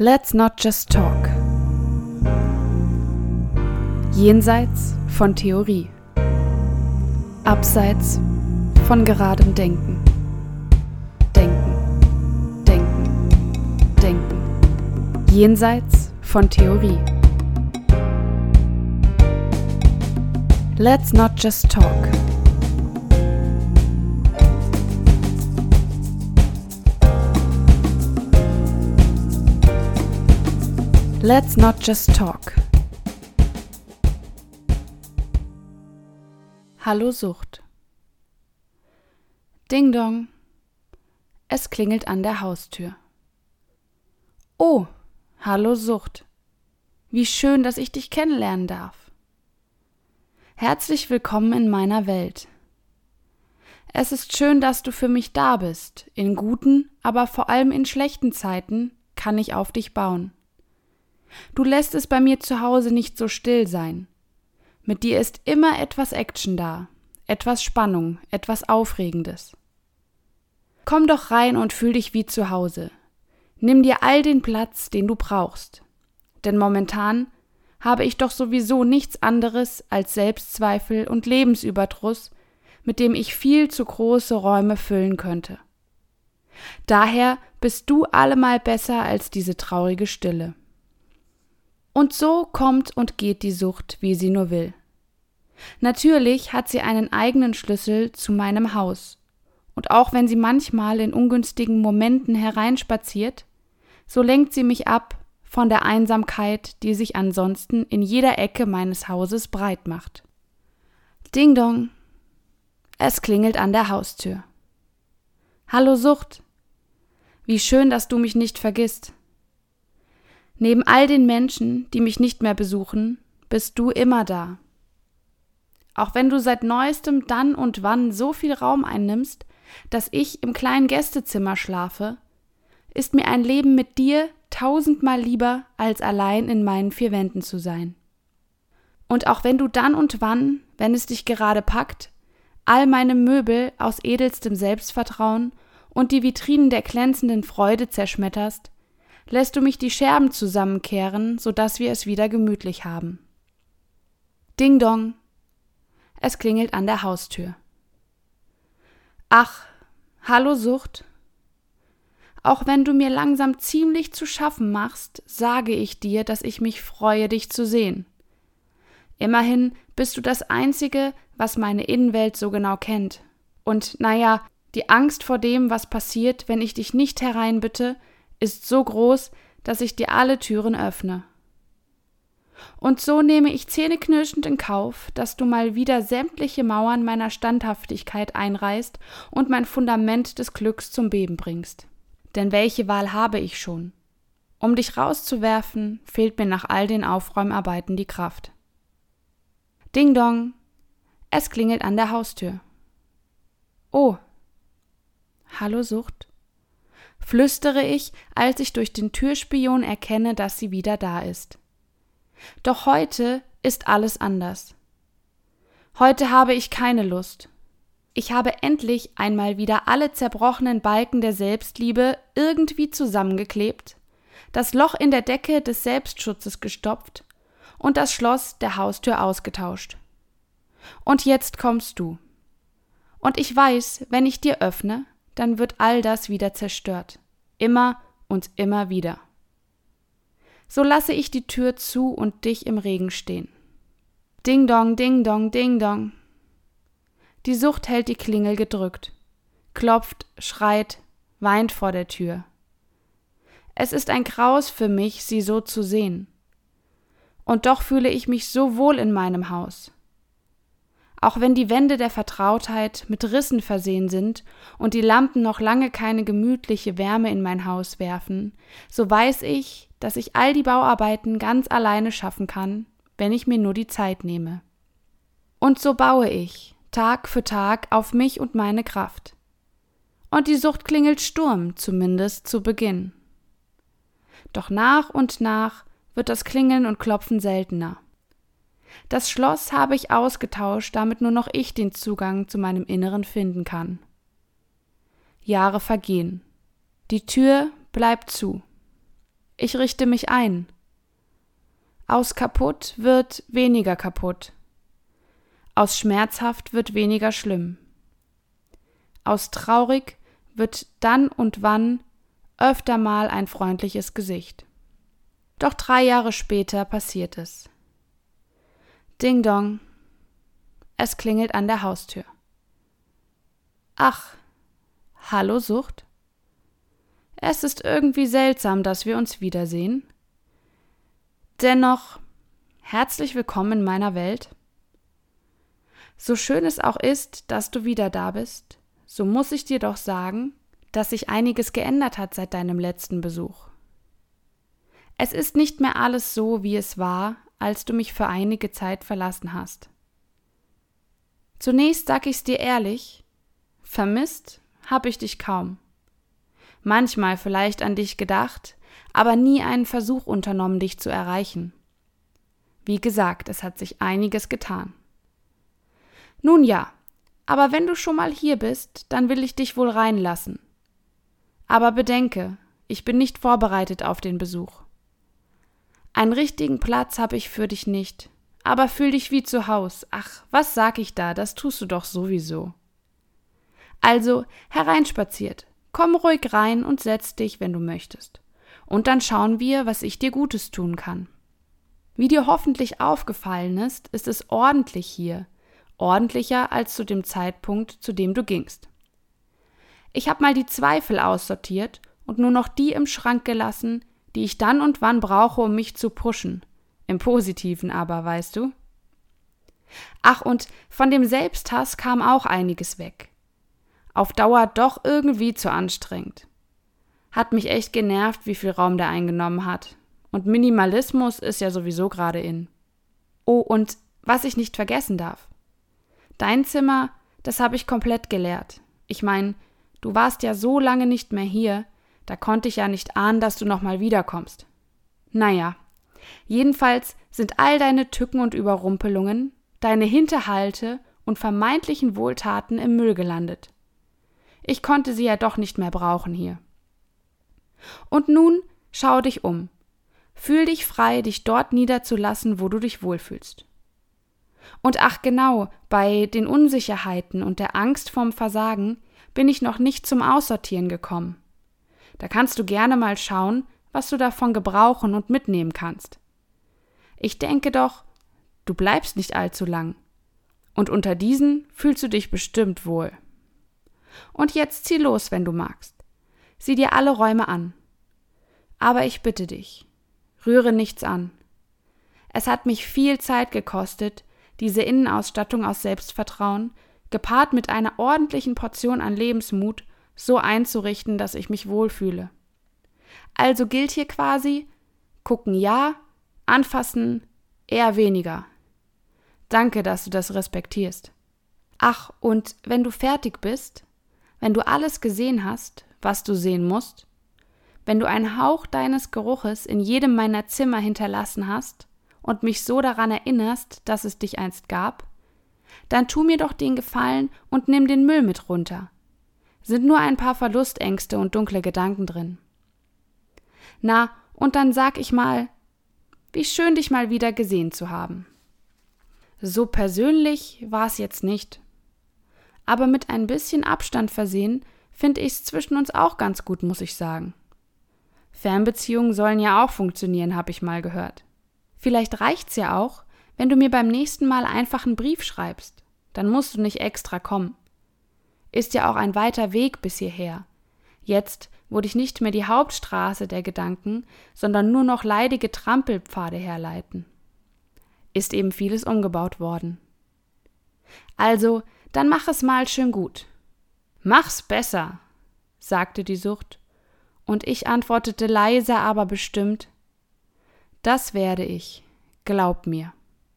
Let's not just talk. Jenseits von Theorie. Abseits von geradem Denken. Denken, denken, denken. Jenseits von Theorie. Let's not just talk. Let's not just talk. Hallo Sucht. Ding dong. Es klingelt an der Haustür. Oh, hallo Sucht. Wie schön, dass ich dich kennenlernen darf. Herzlich willkommen in meiner Welt. Es ist schön, dass du für mich da bist. In guten, aber vor allem in schlechten Zeiten kann ich auf dich bauen. Du lässt es bei mir zu Hause nicht so still sein. Mit dir ist immer etwas Action da, etwas Spannung, etwas Aufregendes. Komm doch rein und fühl dich wie zu Hause. Nimm dir all den Platz, den du brauchst. Denn momentan habe ich doch sowieso nichts anderes als Selbstzweifel und Lebensüberdruss, mit dem ich viel zu große Räume füllen könnte. Daher bist du allemal besser als diese traurige Stille. Und so kommt und geht die Sucht, wie sie nur will. Natürlich hat sie einen eigenen Schlüssel zu meinem Haus. Und auch wenn sie manchmal in ungünstigen Momenten hereinspaziert, so lenkt sie mich ab von der Einsamkeit, die sich ansonsten in jeder Ecke meines Hauses breit macht. Ding dong. Es klingelt an der Haustür. Hallo Sucht. Wie schön, dass du mich nicht vergisst. Neben all den Menschen, die mich nicht mehr besuchen, bist du immer da. Auch wenn du seit neuestem dann und wann so viel Raum einnimmst, dass ich im kleinen Gästezimmer schlafe, ist mir ein Leben mit dir tausendmal lieber, als allein in meinen vier Wänden zu sein. Und auch wenn du dann und wann, wenn es dich gerade packt, all meine Möbel aus edelstem Selbstvertrauen und die Vitrinen der glänzenden Freude zerschmetterst, lässt du mich die Scherben zusammenkehren, so dass wir es wieder gemütlich haben. Ding dong. Es klingelt an der Haustür. Ach, hallo Sucht. Auch wenn du mir langsam ziemlich zu schaffen machst, sage ich dir, dass ich mich freue, dich zu sehen. Immerhin bist du das Einzige, was meine Innenwelt so genau kennt. Und naja, die Angst vor dem, was passiert, wenn ich dich nicht hereinbitte, ist so groß, dass ich dir alle Türen öffne. Und so nehme ich zähneknirschend in Kauf, dass du mal wieder sämtliche Mauern meiner Standhaftigkeit einreißt und mein Fundament des Glücks zum Beben bringst. Denn welche Wahl habe ich schon? Um dich rauszuwerfen, fehlt mir nach all den Aufräumarbeiten die Kraft. Ding dong. Es klingelt an der Haustür. Oh. Hallo Sucht flüstere ich, als ich durch den Türspion erkenne, dass sie wieder da ist. Doch heute ist alles anders. Heute habe ich keine Lust. Ich habe endlich einmal wieder alle zerbrochenen Balken der Selbstliebe irgendwie zusammengeklebt, das Loch in der Decke des Selbstschutzes gestopft und das Schloss der Haustür ausgetauscht. Und jetzt kommst du. Und ich weiß, wenn ich dir öffne, dann wird all das wieder zerstört. Immer und immer wieder. So lasse ich die Tür zu und dich im Regen stehen. Ding dong, ding dong, ding dong. Die Sucht hält die Klingel gedrückt, klopft, schreit, weint vor der Tür. Es ist ein Graus für mich, sie so zu sehen. Und doch fühle ich mich so wohl in meinem Haus. Auch wenn die Wände der Vertrautheit mit Rissen versehen sind und die Lampen noch lange keine gemütliche Wärme in mein Haus werfen, so weiß ich, dass ich all die Bauarbeiten ganz alleine schaffen kann, wenn ich mir nur die Zeit nehme. Und so baue ich, Tag für Tag, auf mich und meine Kraft. Und die Sucht klingelt Sturm, zumindest zu Beginn. Doch nach und nach wird das Klingeln und Klopfen seltener. Das Schloss habe ich ausgetauscht, damit nur noch ich den Zugang zu meinem Inneren finden kann. Jahre vergehen. Die Tür bleibt zu. Ich richte mich ein. Aus kaputt wird weniger kaputt. Aus schmerzhaft wird weniger schlimm. Aus traurig wird dann und wann öfter mal ein freundliches Gesicht. Doch drei Jahre später passiert es. Ding dong. Es klingelt an der Haustür. Ach, hallo Sucht? Es ist irgendwie seltsam, dass wir uns wiedersehen. Dennoch, herzlich willkommen in meiner Welt. So schön es auch ist, dass du wieder da bist, so muss ich dir doch sagen, dass sich einiges geändert hat seit deinem letzten Besuch. Es ist nicht mehr alles so, wie es war, als du mich für einige Zeit verlassen hast. Zunächst sag ich's dir ehrlich, vermisst hab ich dich kaum. Manchmal vielleicht an dich gedacht, aber nie einen Versuch unternommen, dich zu erreichen. Wie gesagt, es hat sich einiges getan. Nun ja, aber wenn du schon mal hier bist, dann will ich dich wohl reinlassen. Aber bedenke, ich bin nicht vorbereitet auf den Besuch. Einen richtigen Platz habe ich für dich nicht, aber fühl dich wie zu Haus. Ach, was sag ich da, das tust du doch sowieso. Also hereinspaziert, komm ruhig rein und setz dich, wenn du möchtest. Und dann schauen wir, was ich dir Gutes tun kann. Wie dir hoffentlich aufgefallen ist, ist es ordentlich hier, ordentlicher als zu dem Zeitpunkt, zu dem du gingst. Ich habe mal die Zweifel aussortiert und nur noch die im Schrank gelassen, die ich dann und wann brauche, um mich zu pushen. Im Positiven aber, weißt du? Ach, und von dem Selbsthass kam auch einiges weg. Auf Dauer doch irgendwie zu anstrengend. Hat mich echt genervt, wie viel Raum der eingenommen hat. Und Minimalismus ist ja sowieso gerade in. Oh, und was ich nicht vergessen darf. Dein Zimmer, das habe ich komplett geleert. Ich meine, Du warst ja so lange nicht mehr hier, da konnte ich ja nicht ahnen, dass du nochmal wiederkommst. Naja, jedenfalls sind all deine Tücken und Überrumpelungen, deine Hinterhalte und vermeintlichen Wohltaten im Müll gelandet. Ich konnte sie ja doch nicht mehr brauchen hier. Und nun schau dich um. Fühl dich frei, dich dort niederzulassen, wo du dich wohlfühlst. Und ach genau, bei den Unsicherheiten und der Angst vorm Versagen bin ich noch nicht zum Aussortieren gekommen. Da kannst du gerne mal schauen, was du davon gebrauchen und mitnehmen kannst. Ich denke doch, du bleibst nicht allzu lang. Und unter diesen fühlst du dich bestimmt wohl. Und jetzt zieh los, wenn du magst. Sieh dir alle Räume an. Aber ich bitte dich, rühre nichts an. Es hat mich viel Zeit gekostet, diese Innenausstattung aus Selbstvertrauen gepaart mit einer ordentlichen Portion an Lebensmut, so einzurichten, dass ich mich wohlfühle. Also gilt hier quasi gucken ja, anfassen eher weniger. Danke, dass du das respektierst. Ach, und wenn du fertig bist, wenn du alles gesehen hast, was du sehen musst, wenn du einen Hauch deines Geruches in jedem meiner Zimmer hinterlassen hast und mich so daran erinnerst, dass es dich einst gab, dann tu mir doch den Gefallen und nimm den Müll mit runter. Sind nur ein paar Verlustängste und dunkle Gedanken drin. Na, und dann sag ich mal, wie schön dich mal wieder gesehen zu haben. So persönlich war es jetzt nicht. Aber mit ein bisschen Abstand versehen finde ich's zwischen uns auch ganz gut, muss ich sagen. Fernbeziehungen sollen ja auch funktionieren, habe ich mal gehört. Vielleicht reicht's ja auch, wenn du mir beim nächsten Mal einfach einen Brief schreibst, dann musst du nicht extra kommen. Ist ja auch ein weiter Weg bis hierher. Jetzt, wo dich nicht mehr die Hauptstraße der Gedanken, sondern nur noch leidige Trampelpfade herleiten. Ist eben vieles umgebaut worden. Also, dann mach es mal schön gut. Mach's besser, sagte die Sucht, und ich antwortete leise, aber bestimmt, das werde ich, glaub mir.